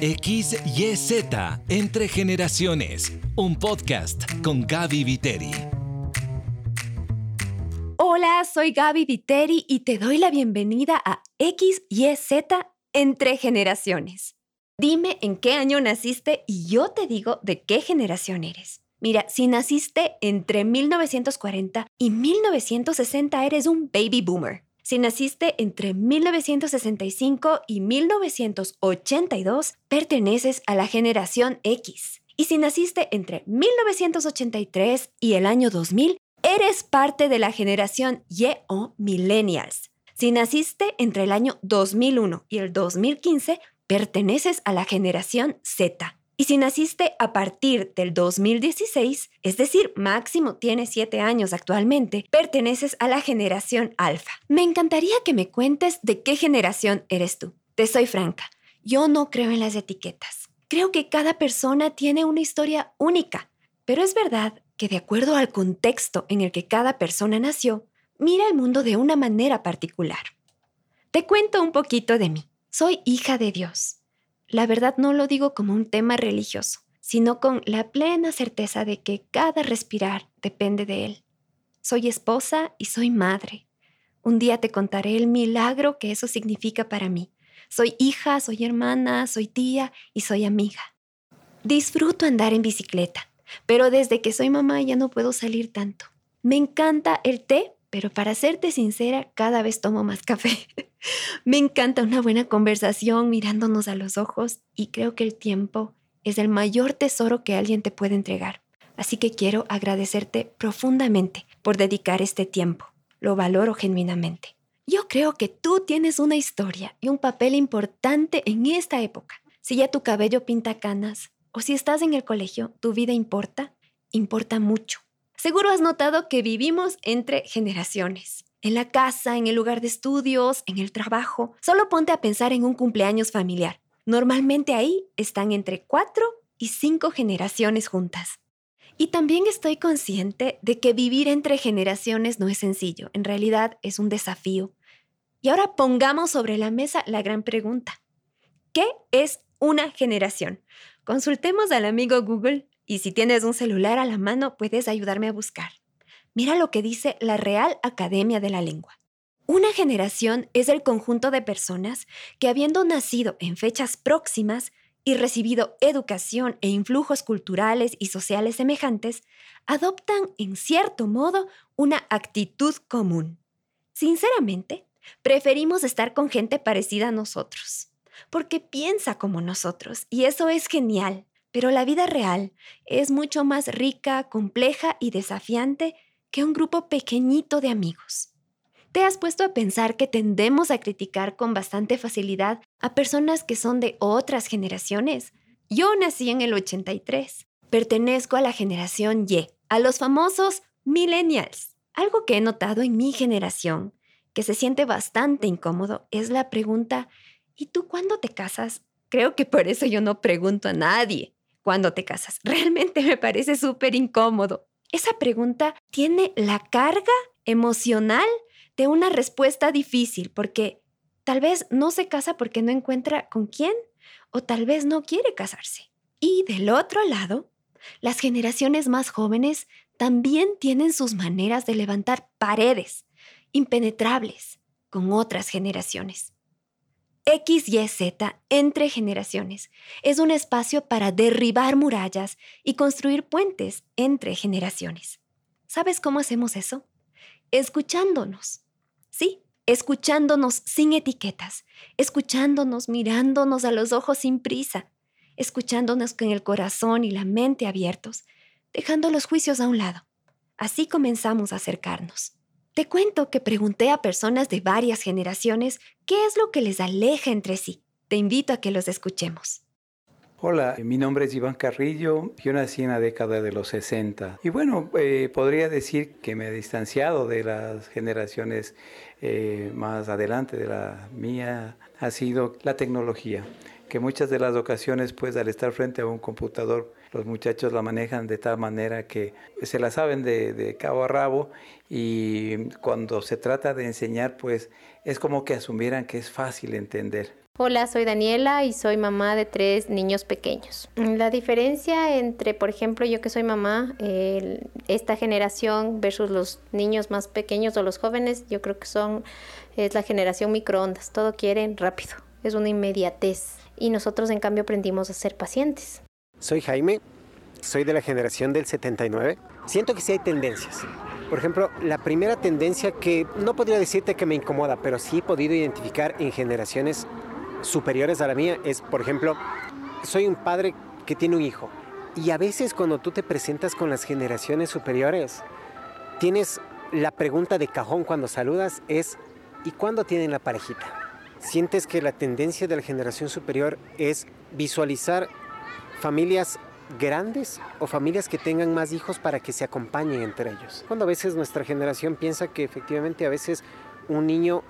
XYZ Entre Generaciones, un podcast con Gaby Viteri. Hola, soy Gaby Viteri y te doy la bienvenida a XYZ Entre Generaciones. Dime en qué año naciste y yo te digo de qué generación eres. Mira, si naciste entre 1940 y 1960 eres un baby boomer. Si naciste entre 1965 y 1982, perteneces a la generación X. Y si naciste entre 1983 y el año 2000, eres parte de la generación Y o millennials. Si naciste entre el año 2001 y el 2015, perteneces a la generación Z. Y si naciste a partir del 2016, es decir, máximo tienes 7 años actualmente, perteneces a la generación alfa. Me encantaría que me cuentes de qué generación eres tú. Te soy franca, yo no creo en las etiquetas. Creo que cada persona tiene una historia única, pero es verdad que de acuerdo al contexto en el que cada persona nació, mira el mundo de una manera particular. Te cuento un poquito de mí. Soy hija de Dios la verdad no lo digo como un tema religioso, sino con la plena certeza de que cada respirar depende de Él. Soy esposa y soy madre. Un día te contaré el milagro que eso significa para mí. Soy hija, soy hermana, soy tía y soy amiga. Disfruto andar en bicicleta, pero desde que soy mamá ya no puedo salir tanto. Me encanta el té, pero para serte sincera, cada vez tomo más café. Me encanta una buena conversación mirándonos a los ojos y creo que el tiempo es el mayor tesoro que alguien te puede entregar. Así que quiero agradecerte profundamente por dedicar este tiempo. Lo valoro genuinamente. Yo creo que tú tienes una historia y un papel importante en esta época. Si ya tu cabello pinta canas o si estás en el colegio, tu vida importa, importa mucho. Seguro has notado que vivimos entre generaciones en la casa, en el lugar de estudios, en el trabajo. Solo ponte a pensar en un cumpleaños familiar. Normalmente ahí están entre cuatro y cinco generaciones juntas. Y también estoy consciente de que vivir entre generaciones no es sencillo, en realidad es un desafío. Y ahora pongamos sobre la mesa la gran pregunta. ¿Qué es una generación? Consultemos al amigo Google y si tienes un celular a la mano puedes ayudarme a buscar. Mira lo que dice la Real Academia de la Lengua. Una generación es el conjunto de personas que habiendo nacido en fechas próximas y recibido educación e influjos culturales y sociales semejantes, adoptan en cierto modo una actitud común. Sinceramente, preferimos estar con gente parecida a nosotros, porque piensa como nosotros, y eso es genial, pero la vida real es mucho más rica, compleja y desafiante que un grupo pequeñito de amigos. ¿Te has puesto a pensar que tendemos a criticar con bastante facilidad a personas que son de otras generaciones? Yo nací en el 83. Pertenezco a la generación Y, a los famosos millennials. Algo que he notado en mi generación, que se siente bastante incómodo, es la pregunta, ¿y tú cuándo te casas? Creo que por eso yo no pregunto a nadie cuándo te casas. Realmente me parece súper incómodo. Esa pregunta tiene la carga emocional de una respuesta difícil, porque tal vez no se casa porque no encuentra con quién o tal vez no quiere casarse. Y del otro lado, las generaciones más jóvenes también tienen sus maneras de levantar paredes impenetrables con otras generaciones. XYZ entre generaciones es un espacio para derribar murallas y construir puentes entre generaciones. ¿Sabes cómo hacemos eso? Escuchándonos. Sí, escuchándonos sin etiquetas, escuchándonos mirándonos a los ojos sin prisa, escuchándonos con el corazón y la mente abiertos, dejando los juicios a un lado. Así comenzamos a acercarnos. Te cuento que pregunté a personas de varias generaciones qué es lo que les aleja entre sí. Te invito a que los escuchemos. Hola, mi nombre es Iván Carrillo, yo nací en la década de los 60 y bueno, eh, podría decir que me he distanciado de las generaciones eh, más adelante de la mía, ha sido la tecnología, que muchas de las ocasiones pues al estar frente a un computador los muchachos la manejan de tal manera que se la saben de, cabo a rabo y cuando se trata de enseñar, pues es como que asumieran que es fácil entender. Hola, soy Daniela y soy mamá de tres niños pequeños. La diferencia entre, por ejemplo, yo que soy mamá, esta generación versus los niños más pequeños o los jóvenes, yo creo que son, es la generación microondas. Todo quieren rápido, es una inmediatez. Y nosotros, en cambio, aprendimos a ser pacientes. Soy Jaime, soy de la generación del 79. Siento que sí hay tendencias. Por ejemplo, la primera tendencia que no podría decirte que me incomoda, pero sí he podido identificar en generaciones superiores a la mía es, por ejemplo, soy un padre que tiene un hijo. Y a veces cuando tú te presentas con las generaciones superiores, tienes la pregunta de cajón cuando saludas es, ¿y cuándo tienen la parejita? Sientes que la tendencia de la generación superior es visualizar familias grandes o familias que tengan más hijos para que se acompañen entre ellos. Cuando a veces nuestra generación piensa que efectivamente a veces un niño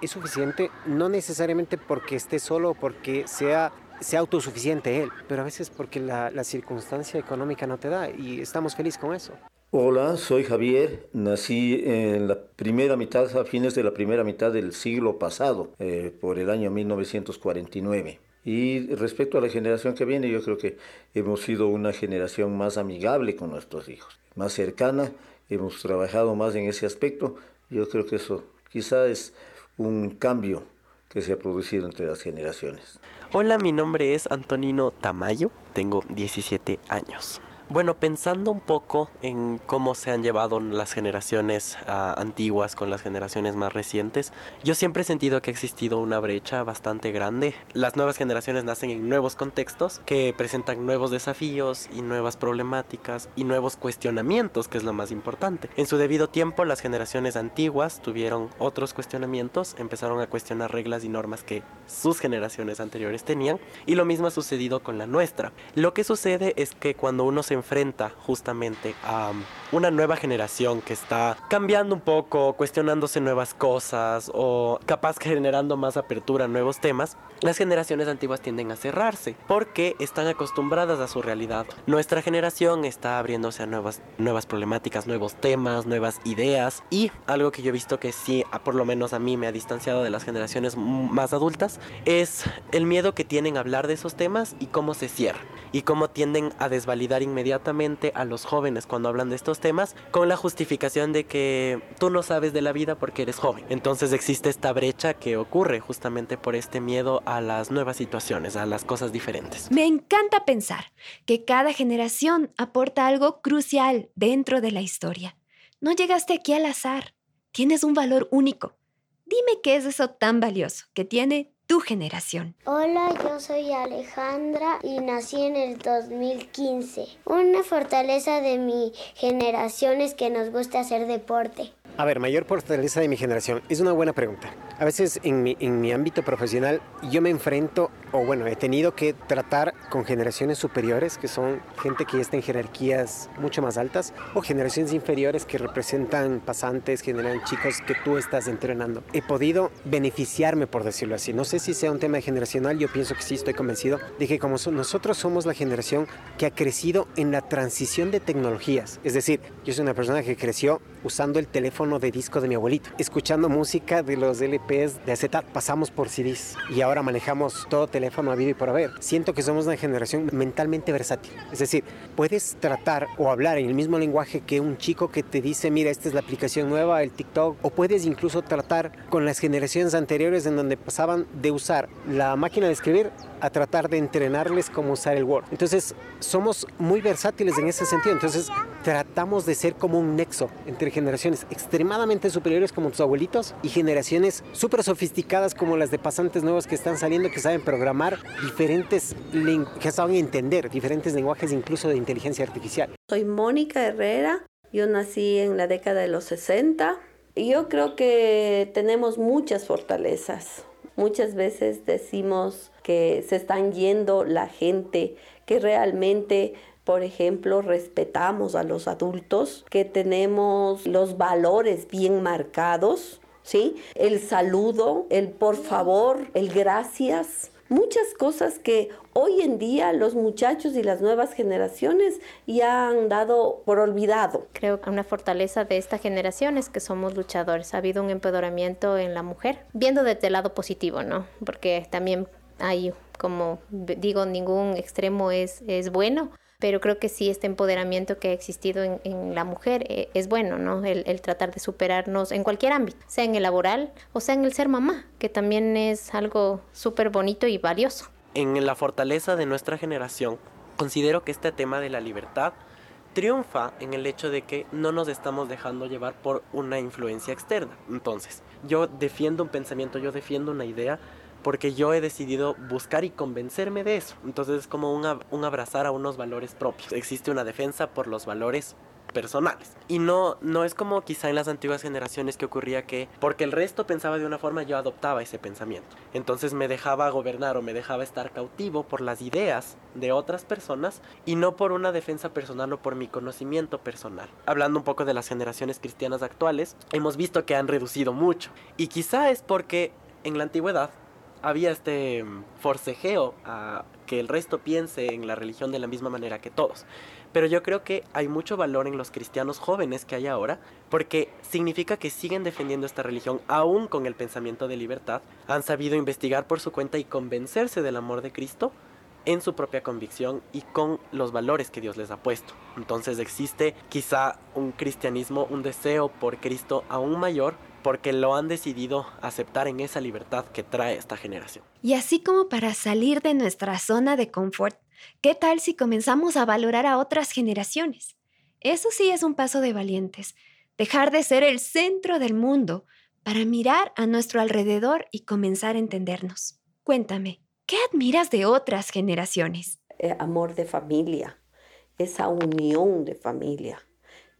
es suficiente, no necesariamente porque esté solo o porque sea, sea autosuficiente él, pero a veces porque la, la circunstancia económica no te da y estamos felices con eso. Hola, soy Javier. Nací en la primera mitad, a fines de la primera mitad del siglo pasado, eh, por el año 1949. Y respecto a la generación que viene, yo creo que hemos sido una generación más amigable con nuestros hijos, más cercana, hemos trabajado más en ese aspecto. Yo creo que eso quizá es un cambio que se ha producido entre las generaciones. Hola, mi nombre es Antonino Tamayo, tengo 17 años. Bueno, pensando un poco en cómo se han llevado las generaciones ah, antiguas con las generaciones más recientes, yo siempre he sentido que ha existido una brecha bastante grande. Las nuevas generaciones nacen en nuevos contextos que presentan nuevos desafíos y nuevas problemáticas y nuevos cuestionamientos, que es lo más importante. En su debido tiempo, las generaciones antiguas tuvieron otros cuestionamientos, empezaron a cuestionar reglas y normas que sus generaciones anteriores tenían y lo mismo ha sucedido con la nuestra. Lo que sucede es que cuando uno se enfrenta justamente a una nueva generación que está cambiando un poco, cuestionándose nuevas cosas o capaz generando más apertura a nuevos temas, las generaciones antiguas tienden a cerrarse porque están acostumbradas a su realidad. Nuestra generación está abriéndose a nuevas, nuevas problemáticas, nuevos temas, nuevas ideas y algo que yo he visto que sí, por lo menos a mí me ha distanciado de las generaciones más adultas, es el miedo que tienen a hablar de esos temas y cómo se cierran y cómo tienden a desvalidar inmediatamente a los jóvenes cuando hablan de estos temas con la justificación de que tú no sabes de la vida porque eres joven. Entonces existe esta brecha que ocurre justamente por este miedo a las nuevas situaciones, a las cosas diferentes. Me encanta pensar que cada generación aporta algo crucial dentro de la historia. No llegaste aquí al azar, tienes un valor único. Dime qué es eso tan valioso que tiene tu generación. Hola, yo soy Alejandra y nací en el 2015. Una fortaleza de mi generación es que nos gusta hacer deporte. A ver, mayor fortaleza de mi generación. Es una buena pregunta. A veces en mi, en mi ámbito profesional yo me enfrento, o bueno, he tenido que tratar con generaciones superiores, que son gente que está en jerarquías mucho más altas, o generaciones inferiores que representan pasantes, generan chicos que tú estás entrenando. He podido beneficiarme, por decirlo así. No sé si sea un tema generacional, yo pienso que sí, estoy convencido de que como nosotros somos la generación que ha crecido en la transición de tecnologías. Es decir, yo soy una persona que creció usando el teléfono de disco de mi abuelito, escuchando música de los LPs de acetat, pasamos por CDs y ahora manejamos todo teléfono a vivo y por haber. Siento que somos una generación mentalmente versátil, es decir, puedes tratar o hablar en el mismo lenguaje que un chico que te dice, mira, esta es la aplicación nueva, el TikTok, o puedes incluso tratar con las generaciones anteriores en donde pasaban de usar la máquina de escribir a tratar de entrenarles cómo usar el Word. Entonces, somos muy versátiles en ese sentido. Entonces, tratamos de ser como un nexo entre generaciones extremadamente superiores como tus abuelitos y generaciones súper sofisticadas como las de pasantes nuevos que están saliendo, que saben programar diferentes, que saben entender diferentes lenguajes, incluso de inteligencia artificial. Soy Mónica Herrera. Yo nací en la década de los 60. Y yo creo que tenemos muchas fortalezas. Muchas veces decimos que se están yendo la gente que realmente por ejemplo, respetamos a los adultos, que tenemos los valores bien marcados, ¿sí? El saludo, el por favor, el gracias. muchas cosas que hoy en día los muchachos y las nuevas generaciones ya han dado por olvidado. Creo que una fortaleza de esta generación es que somos luchadores. Ha habido un empoderamiento en la mujer, viendo desde el lado positivo, ¿no? Porque también hay, como digo, ningún extremo es, es bueno pero creo que sí este empoderamiento que ha existido en, la mujer eh, es bueno, ¿no? El, el, tratar de superarnos en cualquier ámbito, sea en el laboral o sea en el ser mamá, que también es algo súper bonito y valioso. En la fortaleza de nuestra generación, considero que este tema de la libertad triunfa en el hecho de que no nos estamos dejando llevar por una influencia externa. Entonces, yo defiendo un pensamiento, yo defiendo una idea porque yo he decidido buscar y convencerme de eso. Entonces es como un, abrazar a unos valores propios. Existe una defensa por los valores personales. Y no, no es como quizá en las antiguas generaciones que ocurría que porque el resto pensaba de una forma yo adoptaba ese pensamiento. Entonces me dejaba gobernar o me dejaba estar cautivo por las ideas de otras personas y no por una defensa personal o por mi conocimiento personal. Hablando un poco de las generaciones cristianas actuales, hemos visto que han reducido mucho. Y quizá es porque en la antigüedad había este mm, forcejeo a que el resto piense en la religión de la misma manera que todos. Pero yo creo que hay mucho valor en los cristianos jóvenes que hay ahora, porque significa que siguen defendiendo esta religión aún con el pensamiento de libertad, han sabido investigar por su cuenta y convencerse del amor de Cristo en su propia convicción y con los valores que Dios les ha puesto. Entonces existe quizá un cristianismo, un deseo por Cristo aún mayor porque lo han decidido aceptar en esa libertad que trae esta generación. Y así como para salir de nuestra zona de confort, ¿qué tal si comenzamos a valorar a otras generaciones? Eso sí es un paso de valientes, dejar de ser el centro del mundo para mirar a nuestro alrededor y comenzar a entendernos. Cuéntame, ¿qué admiras de otras generaciones? Eh, amor de familia, esa unión de familia.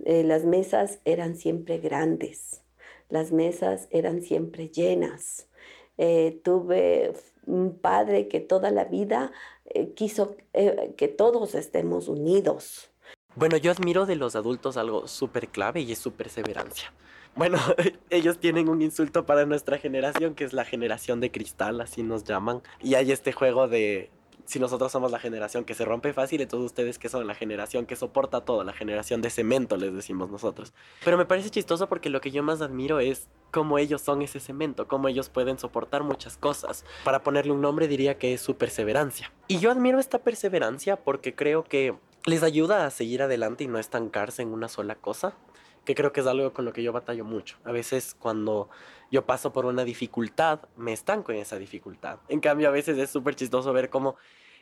Eh, las mesas eran siempre grandes las mesas eran siempre llenas. Eh, tuve un padre que toda la vida eh, quiso eh, que todos estemos unidos. Bueno, yo admiro de los adultos algo súper clave y es su perseverancia. Bueno, ellos tienen un insulto para nuestra generación, que es la generación de cristal, así nos llaman. Y hay este juego de, si nosotros somos la generación que se rompe fácil, entonces ustedes que son la generación que soporta todo, la generación de cemento, les decimos nosotros. Pero me parece chistoso porque lo que yo más admiro es cómo ellos son ese cemento, cómo ellos pueden soportar muchas cosas. Para ponerle un nombre diría que es su perseverancia. Y yo admiro esta perseverancia porque creo que les ayuda a seguir adelante y no estancarse en una sola cosa que creo que es algo con lo que yo batallo mucho. A veces cuando yo paso por una dificultad, me estanco en esa dificultad. En cambio, a veces es súper chistoso ver cómo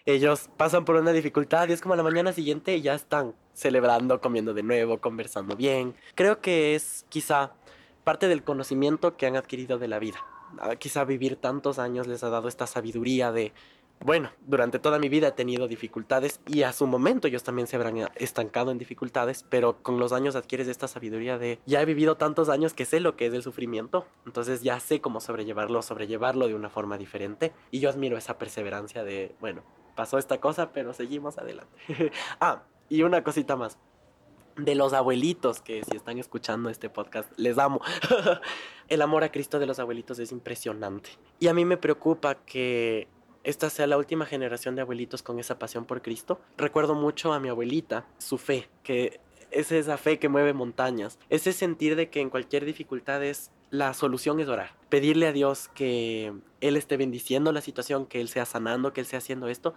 ellos pasan por una dificultad y es como a la mañana siguiente ya están celebrando, comiendo de nuevo, conversando bien. Creo que es quizá parte del conocimiento que han adquirido de la vida. Ah, quizá vivir tantos años les ha dado esta sabiduría de bueno, durante toda mi vida he tenido dificultades y a su momento ellos también se habrán estancado en dificultades, pero con los años adquieres esta sabiduría de ya he vivido tantos años que sé lo que es el sufrimiento, entonces ya sé cómo sobrellevarlo, sobrellevarlo de una forma diferente y yo admiro esa perseverancia de, bueno, pasó esta cosa, pero seguimos adelante. ah, y una cosita más. De los abuelitos que si están escuchando este podcast, les amo. el amor a Cristo de los abuelitos es impresionante. Y a mí me preocupa que esta sea la última generación de abuelitos con esa pasión por Cristo. Recuerdo mucho a mi abuelita, su fe, que es esa fe que mueve montañas, ese sentir de que en cualquier dificultad es la solución es orar, pedirle a Dios que Él esté bendiciendo la situación, que Él sea sanando, que Él sea haciendo esto.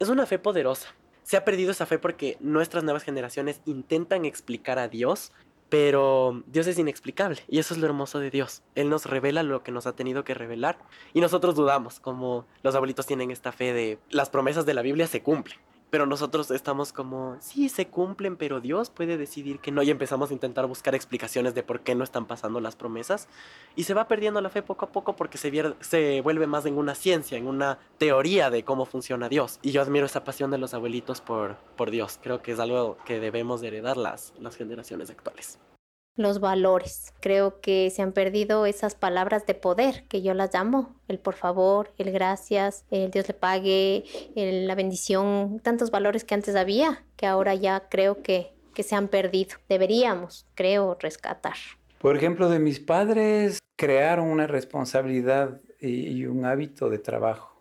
Es una fe poderosa. Se ha perdido esa fe porque nuestras nuevas generaciones intentan explicar a Dios pero Dios es inexplicable y eso es lo hermoso de Dios. Él nos revela lo que nos ha tenido que revelar y nosotros dudamos, como los abuelitos tienen esta fe de las promesas de la Biblia se cumplen. Pero nosotros estamos como, sí, se cumplen, pero Dios puede decidir que no. Y empezamos a intentar buscar explicaciones de por qué no están pasando las promesas. Y se va perdiendo la fe poco a poco porque se, vuelve más en una ciencia, en una teoría de cómo funciona Dios. Y yo admiro esa pasión de los abuelitos por, por Dios. Creo que es algo que debemos heredar las, las generaciones actuales los valores. Creo que se han perdido esas palabras de poder que yo las llamo, el por favor, el gracias, el Dios le pague, la bendición, tantos valores que antes había, que ahora ya creo que, que se han perdido. Deberíamos, creo, rescatar. Por ejemplo, de mis padres crearon una responsabilidad y un hábito de trabajo.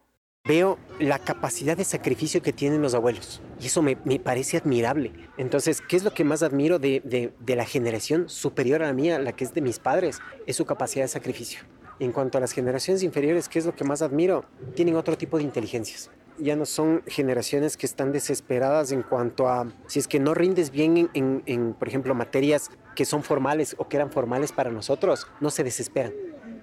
Veo la capacidad de sacrificio que tienen los abuelos. Y eso me, parece admirable. Entonces, ¿qué es lo que más admiro de, de la generación superior a la mía, la que es de mis padres? Es su capacidad de sacrificio. En cuanto a las generaciones inferiores, ¿qué es lo que más admiro? Tienen otro tipo de inteligencias ya no son generaciones que están desesperadas en cuanto a si es que no rindes bien en, por ejemplo, materias que son formales o que eran formales para nosotros, no se desesperan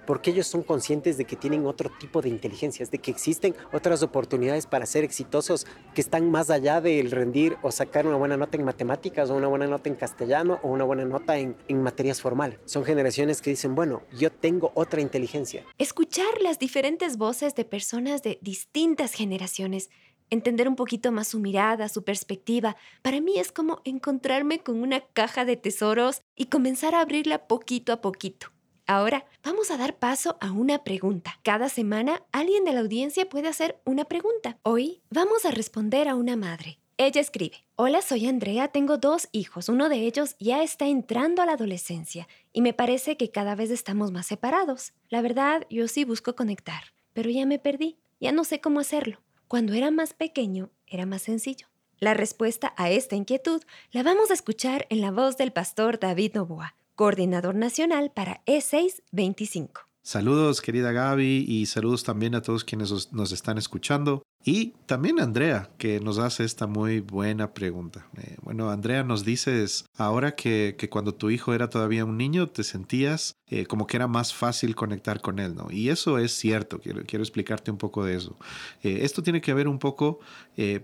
porque ellos son conscientes de que tienen otro tipo de inteligencias, de que existen otras oportunidades para ser exitosos que están más allá del rendir o sacar una buena nota en matemáticas o una buena nota en castellano o una buena nota en, en materias formales. Son generaciones que dicen, bueno, yo tengo otra inteligencia. Escuchar las diferentes voces de personas de distintas generaciones entender un poquito más su mirada, su perspectiva, para mí es como encontrarme con una caja de tesoros y comenzar a abrirla poquito a poquito. Ahora vamos a dar paso a una pregunta. Cada semana alguien de la audiencia puede hacer una pregunta. Hoy vamos a responder a una madre. Ella escribe, Hola, soy Andrea, tengo dos hijos, uno de ellos ya está entrando a la adolescencia y me parece que cada vez estamos más separados. La verdad, yo sí busco conectar, pero ya me perdí, ya no sé cómo hacerlo. Cuando era más pequeño, era más sencillo. La respuesta a esta inquietud la vamos a escuchar en la voz del pastor David Novoa coordinador nacional para E625. Saludos querida Gaby y saludos también a todos quienes nos están escuchando. Y también Andrea, que nos hace esta muy buena pregunta. Eh, bueno, Andrea nos dices, ahora que, que, cuando tu hijo era todavía un niño, te sentías eh, como que era más fácil conectar con él, ¿no? Y eso es cierto, quiero, quiero explicarte un poco de eso. Eh, esto tiene que ver un poco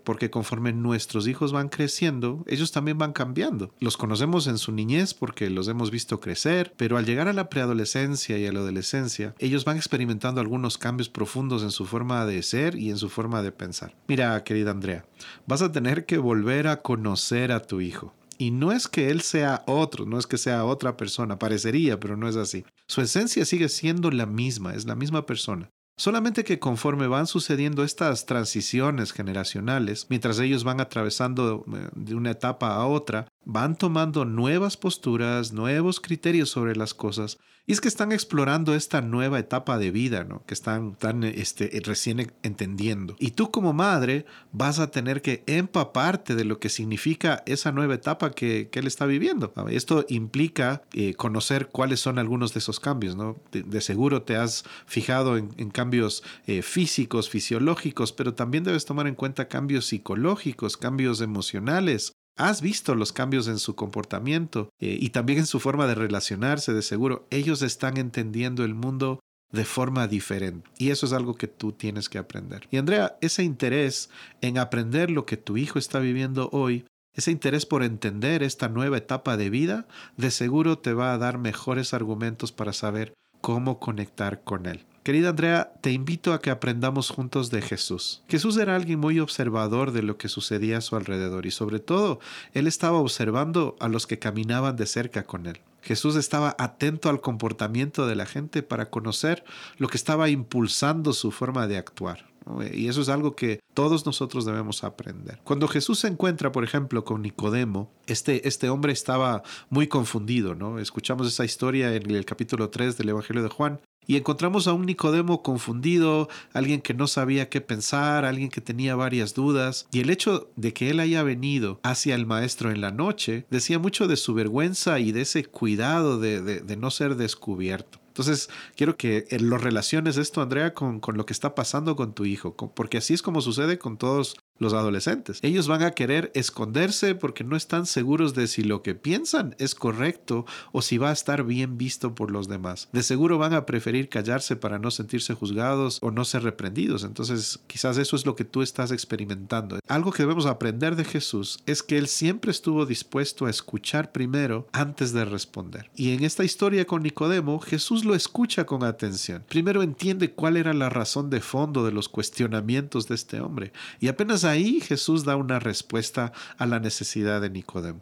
porque conforme nuestros hijos van creciendo, ellos también van cambiando. Los conocemos en su niñez porque los hemos visto crecer, pero al llegar a la preadolescencia y a la adolescencia, ellos van experimentando algunos cambios profundos en su forma de ser y en su forma de pensar. Mira, querida Andrea, vas a tener que volver a conocer a tu hijo. Y no es que él sea otro, no es que sea otra persona, parecería, pero no es así. Su esencia sigue siendo la misma, es la misma persona. Solamente que conforme van sucediendo estas transiciones generacionales, mientras ellos van atravesando eh, de una etapa a otra, van tomando nuevas posturas, nuevos criterios sobre las cosas y es que están explorando esta nueva etapa de vida, ¿no? Que están, tan este, recién entendiendo. Y tú como madre vas a tener que empaparte de lo que significa esa nueva etapa que, él está viviendo. Esto implica eh, conocer cuáles son algunos de esos cambios. De, seguro te has fijado en, cambios eh, físicos, fisiológicos, pero también debes tomar en cuenta cambios psicológicos, cambios emocionales, Has visto los cambios en su comportamiento eh, y también en su forma de relacionarse, de seguro. Ellos están entendiendo el mundo de forma diferente. Y eso es algo que tú tienes que aprender. Y Andrea, ese interés en aprender lo que tu hijo está viviendo hoy, ese interés por entender esta nueva etapa de vida, de seguro te va a dar mejores argumentos para saber cómo conectar con él. Querida Andrea, te invito a que aprendamos juntos de Jesús. Jesús era alguien muy observador de lo que sucedía a su alrededor y sobre todo, él estaba observando a los que caminaban de cerca con él. Jesús estaba atento al comportamiento de la gente para conocer lo que estaba impulsando su forma de actuar. Y eso es algo que todos nosotros debemos aprender. Cuando Jesús se encuentra, por ejemplo, con Nicodemo, este, este hombre estaba muy confundido, ¿no? Escuchamos esa historia en el capítulo 3 del Evangelio de Juan, y encontramos a un Nicodemo confundido, alguien que no sabía qué pensar, alguien que tenía varias dudas, y el hecho de que él haya venido hacia el maestro en la noche decía mucho de su vergüenza y de ese cuidado de, de no ser descubierto. Entonces, quiero que eh, lo relaciones esto, Andrea, con, con, lo que está pasando con tu hijo, porque así es como sucede con todos los adolescentes. Ellos van a querer esconderse porque no están seguros de si lo que piensan es correcto o si va a estar bien visto por los demás. De seguro van a preferir callarse para no sentirse juzgados o no ser reprendidos. Entonces quizás eso es lo que tú estás experimentando. Algo que debemos aprender de Jesús es que Él siempre estuvo dispuesto a escuchar primero antes de responder. Y en esta historia con Nicodemo, Jesús lo escucha con atención. Primero entiende cuál era la razón de fondo de los cuestionamientos de este hombre. Y apenas ahí Jesús da una respuesta a la necesidad de Nicodemo.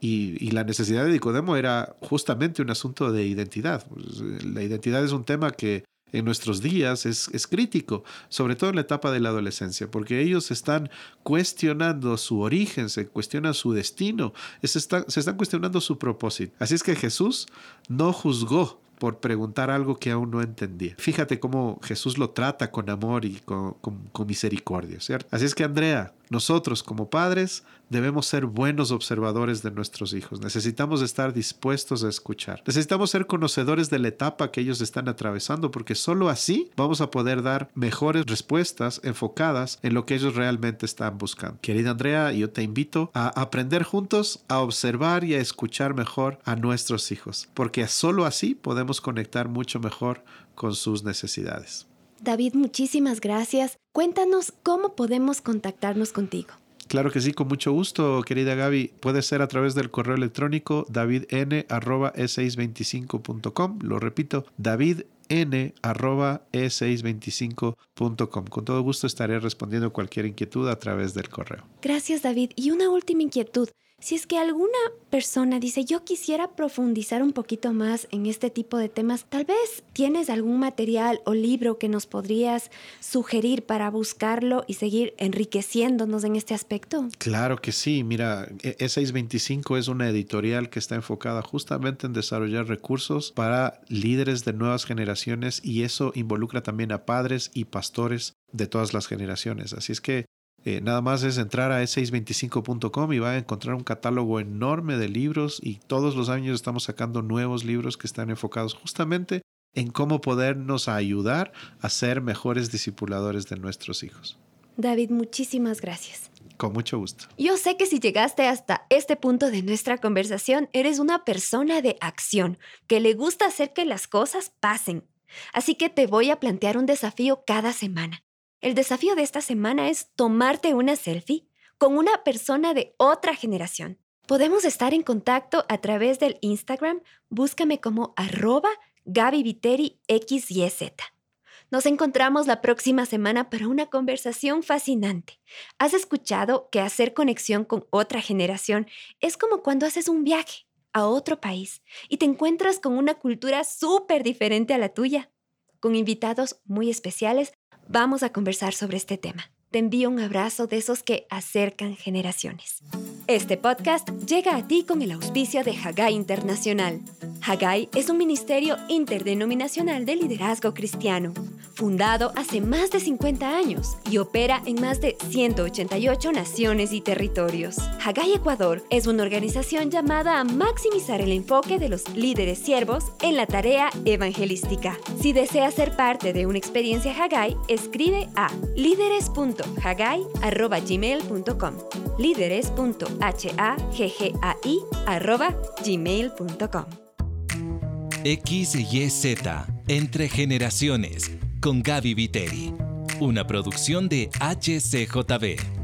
Y, la necesidad de Nicodemo era justamente un asunto de identidad. La identidad es un tema que en nuestros días es, es, crítico, sobre todo en la etapa de la adolescencia, porque ellos están cuestionando su origen, se cuestionan su destino, se están, se están cuestionando su propósito. Así es que Jesús no juzgó por preguntar algo que aún no entendía. Fíjate cómo Jesús lo trata con amor y con, misericordia, ¿cierto? Así es que Andrea, nosotros como padres debemos ser buenos observadores de nuestros hijos. Necesitamos estar dispuestos a escuchar. Necesitamos ser conocedores de la etapa que ellos están atravesando porque solo así vamos a poder dar mejores respuestas enfocadas en lo que ellos realmente están buscando. Querida Andrea, yo te invito a aprender juntos a observar y a escuchar mejor a nuestros hijos porque solo así podemos conectar mucho mejor con sus necesidades. David, muchísimas gracias. Cuéntanos cómo podemos contactarnos contigo. Claro que sí, con mucho gusto, querida Gaby. Puede ser a través del correo electrónico davidn.e625.com. Lo repito, davidn.e625.com. Con todo gusto estaré respondiendo cualquier inquietud a través del correo. Gracias, David. Y una última inquietud. Si es que alguna persona dice, yo quisiera profundizar un poquito más en este tipo de temas, tal vez tienes algún material o libro que nos podrías sugerir para buscarlo y seguir enriqueciéndonos en este aspecto. Claro que sí, mira, E625 es una editorial que está enfocada justamente en desarrollar recursos para líderes de nuevas generaciones y eso involucra también a padres y pastores de todas las generaciones. Así es que eh, nada más es entrar a e625.com y va a encontrar un catálogo enorme de libros y todos los años estamos sacando nuevos libros que están enfocados justamente en cómo podernos ayudar a ser mejores discipuladores de nuestros hijos. David, muchísimas gracias. Con mucho gusto. Yo sé que si llegaste hasta este punto de nuestra conversación, eres una persona de acción, que le gusta hacer que las cosas pasen. Así que te voy a plantear un desafío cada semana. El desafío de esta semana es tomarte una selfie con una persona de otra generación. Podemos estar en contacto a través del Instagram. Búscame como arroba Gaby XYZ. Nos encontramos la próxima semana para una conversación fascinante. ¿Has escuchado que hacer conexión con otra generación es como cuando haces un viaje a otro país y te encuentras con una cultura súper diferente a la tuya? Con invitados muy especiales vamos a conversar sobre este tema. Te envío un abrazo de esos que acercan generaciones. Este podcast llega a ti con el auspicio de Hagai Internacional. Hagai es un ministerio interdenominacional de liderazgo cristiano, fundado hace más de 50 años y opera en más de 188 naciones y territorios. Hagai Ecuador es una organización llamada a maximizar el enfoque de los líderes siervos en la tarea evangelística. Si deseas ser parte de una experiencia Hagai, escribe a líderes.hagai.gmail.com líderes.hagai h-a-g-g-a-i, X y Z, Entre Generaciones, con Gaby Viteri. Una producción de HCJB.